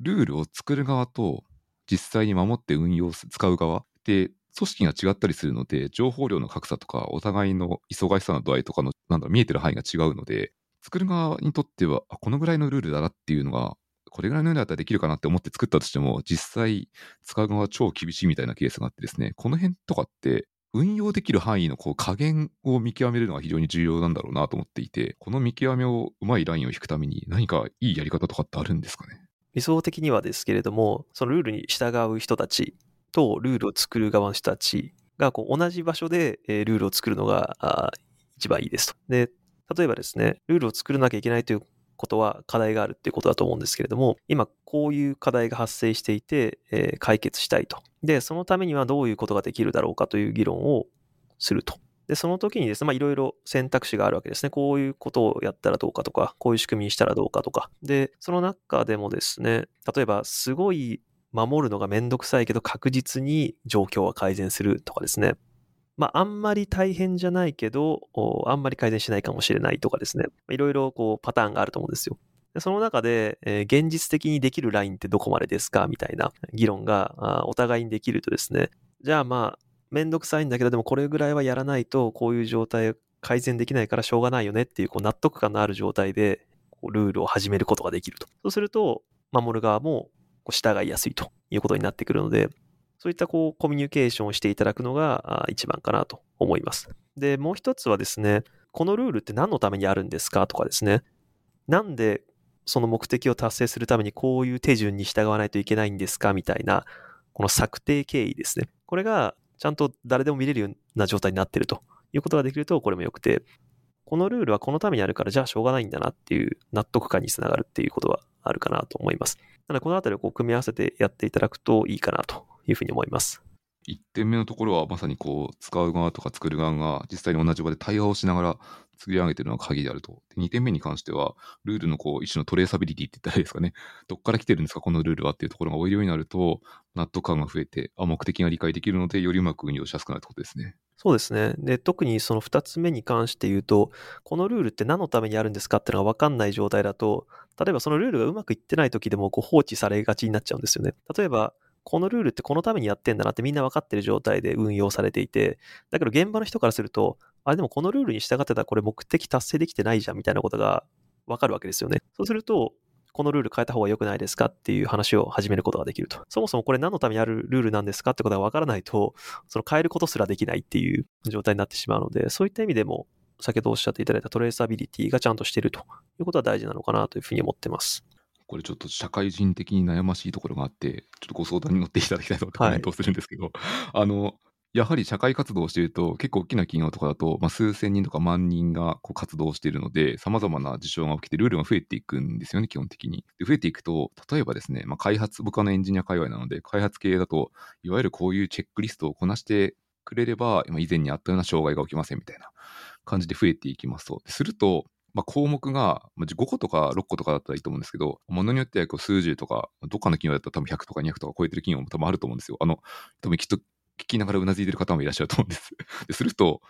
ルールを作る側と実際に守って運用す使う側で組織が違ったりするので、情報量の格差とか、お互いの忙しさの度合いとかの、なんだろ見えてる範囲が違うので、作る側にとっては、このぐらいのルールだなっていうのがこれぐらいのようだったらできるかなって思って作ったとしても、実際使う側は超厳しいみたいなケースがあってですね、この辺とかって運用できる範囲のこう加減を見極めるのが非常に重要なんだろうなと思っていて、この見極めをうまいラインを引くために何かいいやり方とかってあるんですかね？理想的にはですけれども、そのルールに従う人たちとルールを作る側の人たちがこう同じ場所でルールを作るのが一番いいですと。で、例えばですね、ルールを作らなきゃいけないということは課題があるっていうことだと思うんですけれども、今こういう課題が発生していて、えー、解決したいと。で、そのためにはどういうことができるだろうかという議論をすると。で、その時にですね、まあいろいろ選択肢があるわけですね。こういうことをやったらどうかとか、こういう仕組みにしたらどうかとか。で、その中でもですね、例えばすごい守るのがめんどくさいけど確実に状況は改善するとかですね。まあ、あんまり大変じゃないけど、あんまり改善しないかもしれないとかですね。いろいろこうパターンがあると思うんですよ。でその中で、えー、現実的にできるラインってどこまでですかみたいな議論がお互いにできるとですね、じゃあまあ、めんどくさいんだけど、でもこれぐらいはやらないと、こういう状態改善できないからしょうがないよねっていうこう納得感のある状態で、ルールを始めることができると。そうすると、守る側も従いやすいということになってくるので、そういったこうコミュニケーションをしていただくのが一番かなと思います。で、もう一つはですね、このルールって何のためにあるんですかとかですね、なんでその目的を達成するためにこういう手順に従わないといけないんですかみたいな、この策定経緯ですね。これがちゃんと誰でも見れるような状態になってるということができると、これも良くて、このルールはこのためにあるから、じゃあしょうがないんだなっていう納得感につながるっていうことはあるかなと思います。なので、このあたりをこう組み合わせてやっていただくといいかなというふうに思います。1点目のところはまさにこう使う側とか作る側が実際に同じ場で対話をしながら作り上げてるのが鍵であると。2点目に関しては、ルールのこう一種のトレーサビリティって言ったらいいですかね。どっから来てるんですか、このルールはっていうところが多いようになると、納得感が増えて、あ、目的が理解できるので、よりうまく運用しやすくなるってことですね。そうですね。で、特にその2つ目に関して言うと、このルールって何のためにあるんですかっていうのが分かんない状態だと、例えばそのルールがうまくいってない時でもこう放置されがちになっちゃうんですよね。例えば、このルールってこのためにやってんだなってみんな分かってる状態で運用されていて、だけど現場の人からすると、あれでもこのルールに従ってたらこれ目的達成できてないじゃんみたいなことが分かるわけですよね。そうすると、このルール変えた方が良くないですか？っていう話を始めることができると。そもそもこれ何のためにあるルールなんですかってことが分からないと、その変えることすらできないっていう状態になってしまうので、そういった意味でも、先ほどおっしゃっていただいたトレーサビリティがちゃんとしているということは大事なのかなというふうに思ってます。これちょっと社会人的に悩ましいところがあって、ちょっとご相談に乗っていただきたいと思ってコメントをするんですけど、はい、あの、やはり社会活動をしていると、結構大きな企業とかだと、まあ、数千人とか万人がこう活動しているので、さまざまな事象が起きて、ルールが増えていくんですよね、基本的に。で増えていくと、例えばですね、まあ、開発、僕はのエンジニア界隈なので、開発系だと、いわゆるこういうチェックリストをこなしてくれれば、以前にあったような障害が起きませんみたいな感じで増えていきますと。すると、まあ、項目が5個とか6個とかだったらいいと思うんですけど、ものによってはこう数十とか、どっかの企業だったら多分100とか200とか超えてる企業も多分あると思うんですよ。あの、多分きっと聞きながらうなずいてる方もいらっしゃると思うんです。ですると、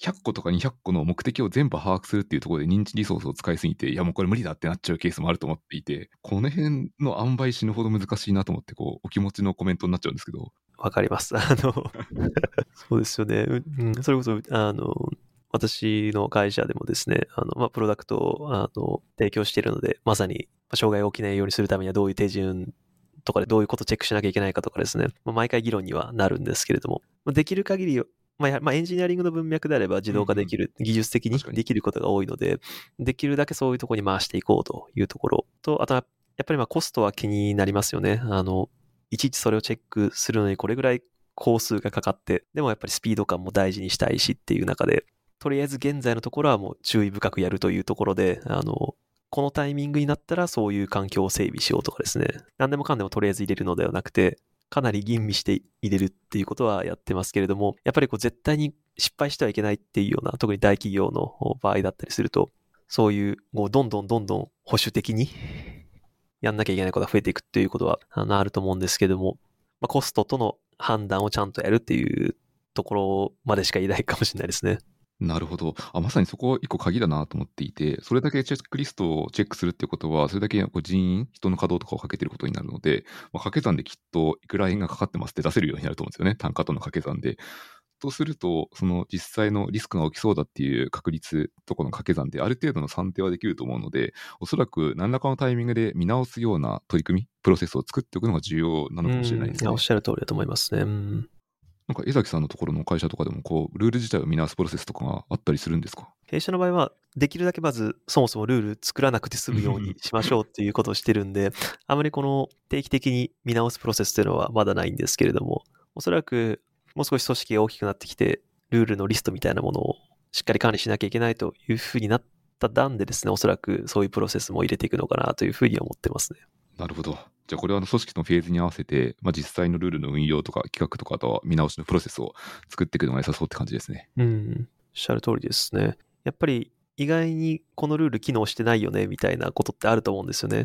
100個とか200個の目的を全部把握するっていうところで認知リソースを使いすぎて、いやもうこれ無理だってなっちゃうケースもあると思っていて、この辺の塩梅死ぬほど難しいなと思って、こう、お気持ちのコメントになっちゃうんですけど。わかります。あの、そうですよね。うん、それこそ、あの、私の会社でもですね、あの、まあ、プロダクトを、あの、提供しているので、まさに、障害が起きないようにするためにはどういう手順とかでどういうことをチェックしなきゃいけないかとかですね、まあ、毎回議論にはなるんですけれども、まあ、できる限り、まあ、まあ、エンジニアリングの文脈であれば自動化できる、技術的にできることが多いので、できるだけそういうところに回していこうというところ。と、あとは、やっぱりまあコストは気になりますよね。あの、いちいちそれをチェックするのにこれぐらい工数がかかって、でもやっぱりスピード感も大事にしたいしっていう中で、とりあえず現在のところはもう注意深くやるというところで、あの、このタイミングになったらそういう環境を整備しようとかですね、何でもかんでもとりあえず入れるのではなくて、かなり吟味して入れるっていうことはやってますけれども、やっぱりこう絶対に失敗してはいけないっていうような、特に大企業の場合だったりすると、そういう、もうどんどんどんどん保守的にやんなきゃいけないことが増えていくっていうことはあると思うんですけども、まあ、コストとの判断をちゃんとやるっていうところまでしか言えないかもしれないですね。なるほど。あ、まさにそこは一個鍵だなと思っていて、それだけチェックリストをチェックするっていうことは、それだけこう人員、人の稼働とかをかけてることになるので、まあ、掛け算できっといくら円がかかってますって出せるようになると思うんですよね。単価との掛け算で。とすると、その実際のリスクが起きそうだっていう確率とこの掛け算である程度の算定はできると思うので、おそらく何らかのタイミングで見直すような取り組み、プロセスを作っておくのが重要なのかもしれないですね。おっしゃる通りだと思いますね。うんなんか江崎さんのところの会社とかでもこうルール自体を見直すプロセスとかがあったりするんですか？弊社の場合はできるだけまずそもそもルール作らなくて済むようにしましょうっていうことをしてるんであまりこの定期的に見直すプロセスというのはまだないんですけれどもおそらくもう少し組織が大きくなってきてルールのリストみたいなものをしっかり管理しなきゃいけないというふうになった段でですねおそらくそういうプロセスも入れていくのかなというふうに思ってますね。なるほど。じゃあこれは組織のフェーズに合わせて、まあ、実際のルールの運用とか企画とかとは見直しのプロセスを作っていくのが良さそうって感じですね。うん。おっしゃる通りですね。やっぱり意外にこのルール機能してないよねみたいなことってあると思うんですよね。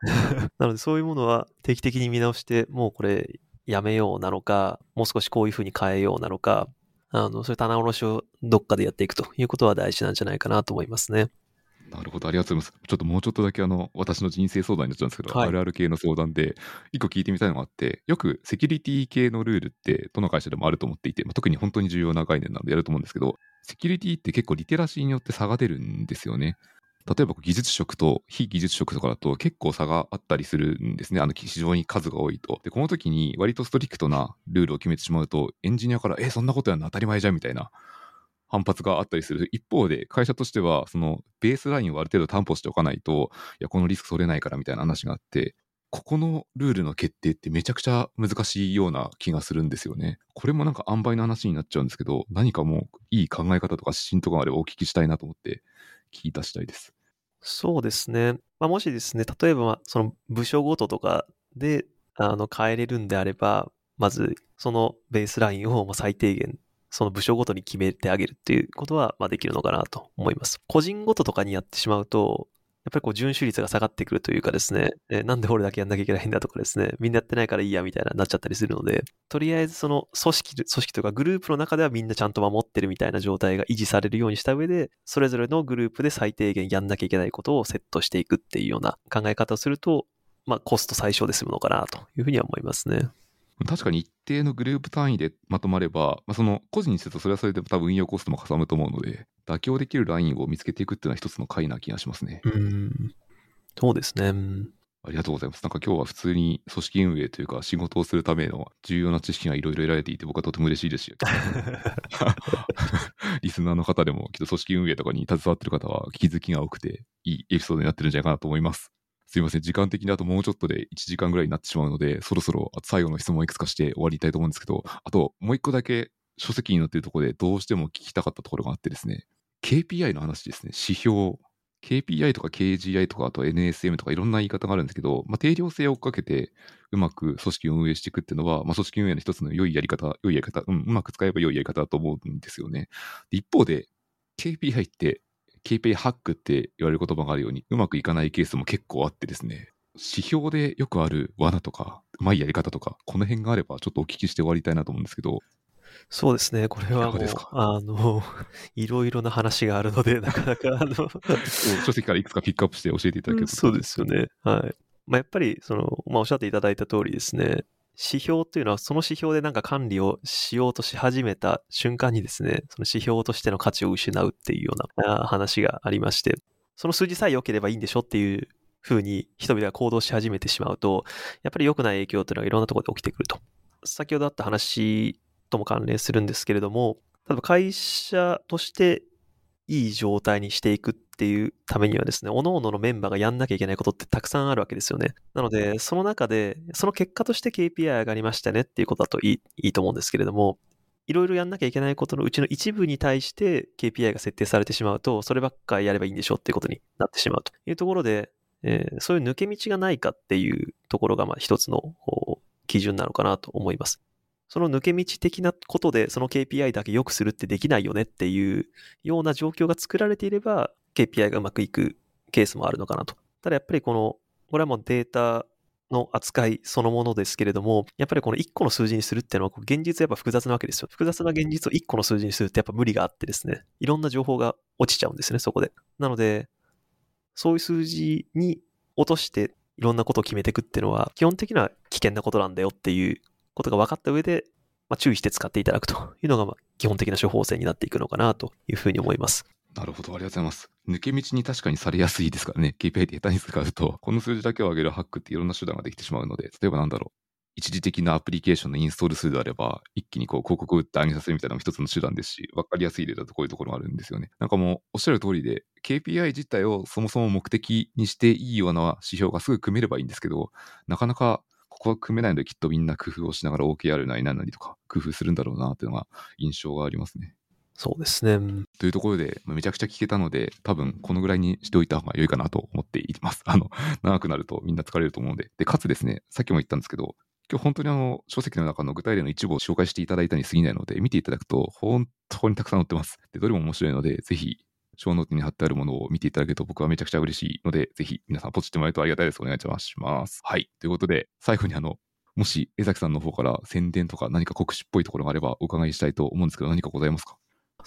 なのでそういうものは定期的に見直して、もうこれやめようなのか、もう少しこういうふうに変えようなのか、あの、そういう棚卸しをどっかでやっていくということは大事なんじゃないかなと思いますね。なるほど、ありがとうございます。ちょっともうちょっとだけあの、私の人生相談になっちゃうんですけど、はい、あるある系の相談で、一個聞いてみたいのがあって、よくセキュリティ系のルールって、どの会社でもあると思っていて、まあ、特に本当に重要な概念なのでやると思うんですけど、セキュリティって結構リテラシーによって差が出るんですよね。例えば技術職と非技術職とかだと結構差があったりするんですね。あの非常に数が多いと。で、この時に割とストリクトなルールを決めてしまうと、エンジニアから、え、そんなことやるの当たり前じゃんみたいな反発があったりする。一方で、会社としては、そのベースラインをある程度担保しておかないと、いや、このリスク取れないからみたいな話があって、ここのルールの決定ってめちゃくちゃ難しいような気がするんですよね。これもなんか塩梅の話になっちゃうんですけど、何かもういい考え方とか指針とかまでお聞きしたいなと思って聞いたしたいです。そうですね。まあ、もしですね、例えば、その部署ごととかで、あの、変えれるんであれば、まず、そのベースラインを最低限その部署ごとに決めてあげるっていうことは、まあ、できるのかなと思います。個人ごととかにやってしまうと、やっぱりこう、遵守率が下がってくるというかですね、えなんで俺だけやんなきゃいけないんだとかですね、みんなやってないからいいやみたいななっちゃったりするので、とりあえずその組織、組織とかグループの中ではみんなちゃんと守ってるみたいな状態が維持されるようにした上で、それぞれのグループで最低限やんなきゃいけないことをセットしていくっていうような考え方をすると、まあ、コスト最小で済むのかなというふうには思いますね。確かに一定のグループ単位でまとまれば、まあ、その個人にするとそれはそれで多分運用コストもかさむと思うので、妥協できるラインを見つけていくっていうのは一つの回な気がしますね。うん。そうですね。ありがとうございます。なんか今日は普通に組織運営というか仕事をするための重要な知識がいろいろ得られていて僕はとても嬉しいですし、リスナーの方でもきっと組織運営とかに携わってる方は気づきが多くていいエピソードになってるんじゃないかなと思います。すいません、時間的にあともうちょっとで1時間ぐらいになってしまうので、そろそろ最後の質問をいくつかして終わりたいと思うんですけど、あともう一個だけ書籍に載っているところでどうしても聞きたかったところがあってですね、KPI の話ですね、指標。KPI とか KGI とか、あと NSM とかいろんな言い方があるんですけど、まあ、定量性を追っかけてうまく組織を運営していくっていうのは、まあ、組織運営の一つの良いやり方、良いやり方、うん、うまく使えば良いやり方だと思うんですよね。一方で、KPI って KPI ハックって言われる言葉があるように、うまくいかないケースも結構あってですね、指標でよくある罠とか、うまいやり方とか、この辺があればちょっとお聞きして終わりたいなと思うんですけど。そうですね、これはもう、あの、いろいろな話があるので、なかなか、あの、書籍からいくつかピックアップして教えていただけると。そうですよね。はい。まあ、やっぱり、その、まあ、おっしゃっていただいた通りですね、指標というのはその指標でなんか管理をしようとし始めた瞬間にですね、その指標としての価値を失うっていうような話がありまして、その数字さえ良ければいいんでしょっていうふうに人々が行動し始めてしまうと、やっぱり良くない影響というのがいろんなところで起きてくると。先ほどあった話とも関連するんですけれども、例えば会社としていい状態にしていくっていうためにはですね、各々のメンバーがやんなきゃいけないことってたくさんあるわけですよね。なので、その中で、その結果として KPI 上がりましたねっていうことだといいいいと思うんですけれども、いろいろやんなきゃいけないことのうちの一部に対して KPI が設定されてしまうと、そればっかりやればいいんでしょっていうことになってしまうというところで、えー、そういう抜け道がないかっていうところが、まあ一つの基準なのかなと思います。その抜け道的なことでその KPI だけ良くするってできないよねっていうような状況が作られていれば KPI がうまくいくケースもあるのかなと。ただやっぱりこの、これはもうデータの扱いそのものですけれども、やっぱりこの1個の数字にするっていうのは現実やっぱ複雑なわけですよ。複雑な現実を1個の数字にするってやっぱ無理があってですね、いろんな情報が落ちちゃうんですね、そこで。なので、そういう数字に落としていろんなことを決めていくっていうのは、基本的には危険なことなんだよっていうことが分かった上で、まあ、注意して使っていただくというのが、まあ、基本的な処方箋になっていくのかなというふうに思います。なるほど、ありがとうございます。抜け道に確かにされやすいですからね、KPI で下手に使うと、この数字だけを上げるハックっていろんな手段ができてしまうので、例えばなんだろう、一時的なアプリケーションのインストール数であれば、一気にこう広告を打って上げさせるみたいなのも一つの手段ですし、分かりやすい例だとこういうところもあるんですよね。なんかもうおっしゃる通りで、KPI 自体をそもそも目的にしていいような指標がすぐ組めればいいんですけど、なかなかここは組めないのできっとみんな工夫をしながら OKR なり何なりとか工夫するんだろうなっていうのが印象がありますね。そうですね。というところで、めちゃくちゃ聞けたので、多分このぐらいにしておいた方が良いかなと思っています。あの、長くなるとみんな疲れると思うので。で、かつですね、さっきも言ったんですけど、今日本当にあの、書籍の中の具体例の一部を紹介していただいたに過ぎないので、見ていただくと本当にたくさん載ってます。で、どれも面白いので、ぜひ、小ノートに貼ってあるものを見ていただけると僕はめちゃくちゃ嬉しいので、ぜひ皆さんポチってもらえるとありがたいです。お願いします。はい。ということで、最後にあの、もし江崎さんの方から宣伝とか何か告知っぽいところがあればお伺いしたいと思うんですけど、何かございますか？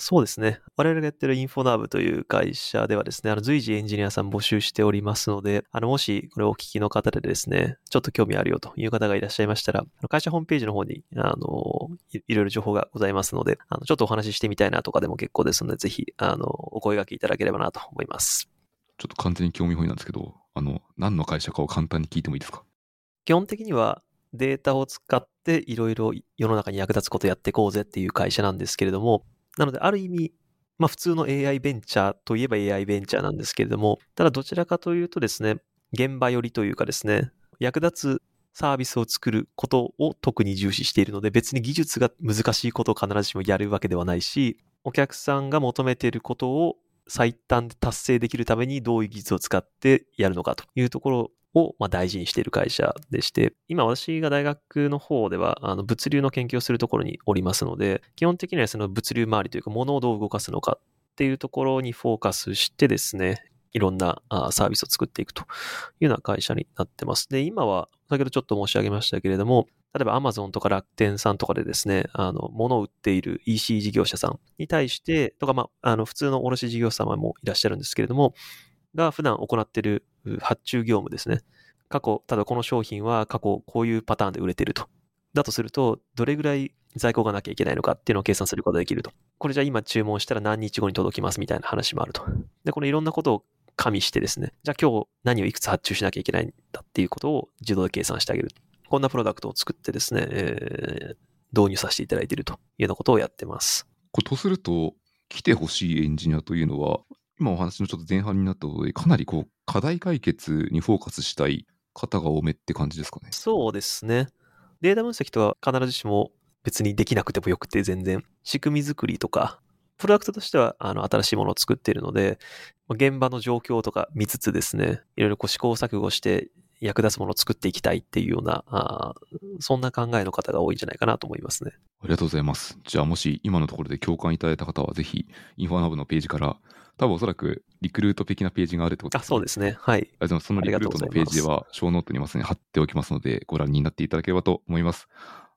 そうですね。我々がやってるインフォナーブという会社ではですね、あの随時エンジニアさん募集しておりますので、あのもしこれをお聞きの方でですね、ちょっと興味あるよという方がいらっしゃいましたら、会社ホームページの方に、あの、いろいろ情報がございますので、あのちょっとお話ししてみたいなとかでも結構ですので、ぜひ、あの、お声掛けいただければなと思います。ちょっと完全に興味本位なんですけど、あの、何の会社かを簡単に聞いてもいいですか？基本的にはデータを使っていろいろ世の中に役立つことやっていこうぜっていう会社なんですけれども、なのである意味、まあ普通の AI ベンチャーといえば AI ベンチャーなんですけれども、ただどちらかというとですね、現場寄りというかですね、役立つサービスを作ることを特に重視しているので、別に技術が難しいことを必ずしもやるわけではないし、お客さんが求めていることを最短で達成できるためにどういう技術を使ってやるのかというところを、まあ、大事にしている会社でして、今私が大学の方では、あの物流の研究をするところにおりますので、基本的にはその物流周りというか、物をどう動かすのかっていうところにフォーカスしてですね、いろんなサービスを作っていくというような会社になってます。で、今は、先ほどちょっと申し上げましたけれども、例えば Amazon とか楽天さんとかでですね、あの、物を売っている EC 事業者さんに対して、とか、まあ、あの、普通の卸事業者様もいらっしゃるんですけれども、が普段行っている発注業務ですね。過去、ただこの商品は過去こういうパターンで売れてると。だとすると、どれぐらい在庫がなきゃいけないのかっていうのを計算することができると。これじゃあ今注文したら何日後に届きますみたいな話もあると。で、このいろんなことを加味してですね、じゃあ今日何をいくつ発注しなきゃいけないんだっていうことを自動で計算してあげる。こんなプロダクトを作ってですね、えー、導入させていただいているというようなことをやってます。ことすると、来てほしいエンジニアというのは、今お話のちょっと前半になったとおり、かなりこう課題解決にフォーカスしたい方が多めって感じですかね。そうですね。データ分析とは必ずしも別にできなくてもよくて全然。仕組み作りとか、プロダクトとしてはあの新しいものを作っているので、現場の状況とか見つつですね、いろいろこう試行錯誤して役立つものを作っていきたいっていうような、あそんな考えの方が多いんじゃないかなと思いますね。ありがとうございます。じゃあもし今のところで共感いただいた方はぜひ、インフォナブのページから多分おそらくリクルート的なページがあるってことです、ね、あ、そうですね。はい。あでもそのリクルートのページでは、 show note にまさに貼っておきますので、ご覧になっていただければと思います。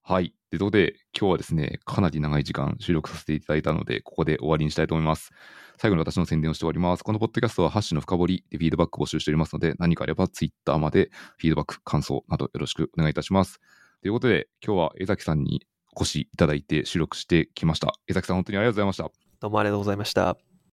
はい。で、ということで、今日はですね、かなり長い時間収録させていただいたので、ここで終わりにしたいと思います。最後に私の宣伝をしております。このポッドキャストはハッシュの深掘りでフィードバック募集しておりますので、何かあれば Twitter までフィードバック、感想などよろしくお願いいたします。ということで、今日は江崎さんにお越しいただいて収録してきました。江崎さん、本当にありがとうございました。どうもありがとうございました。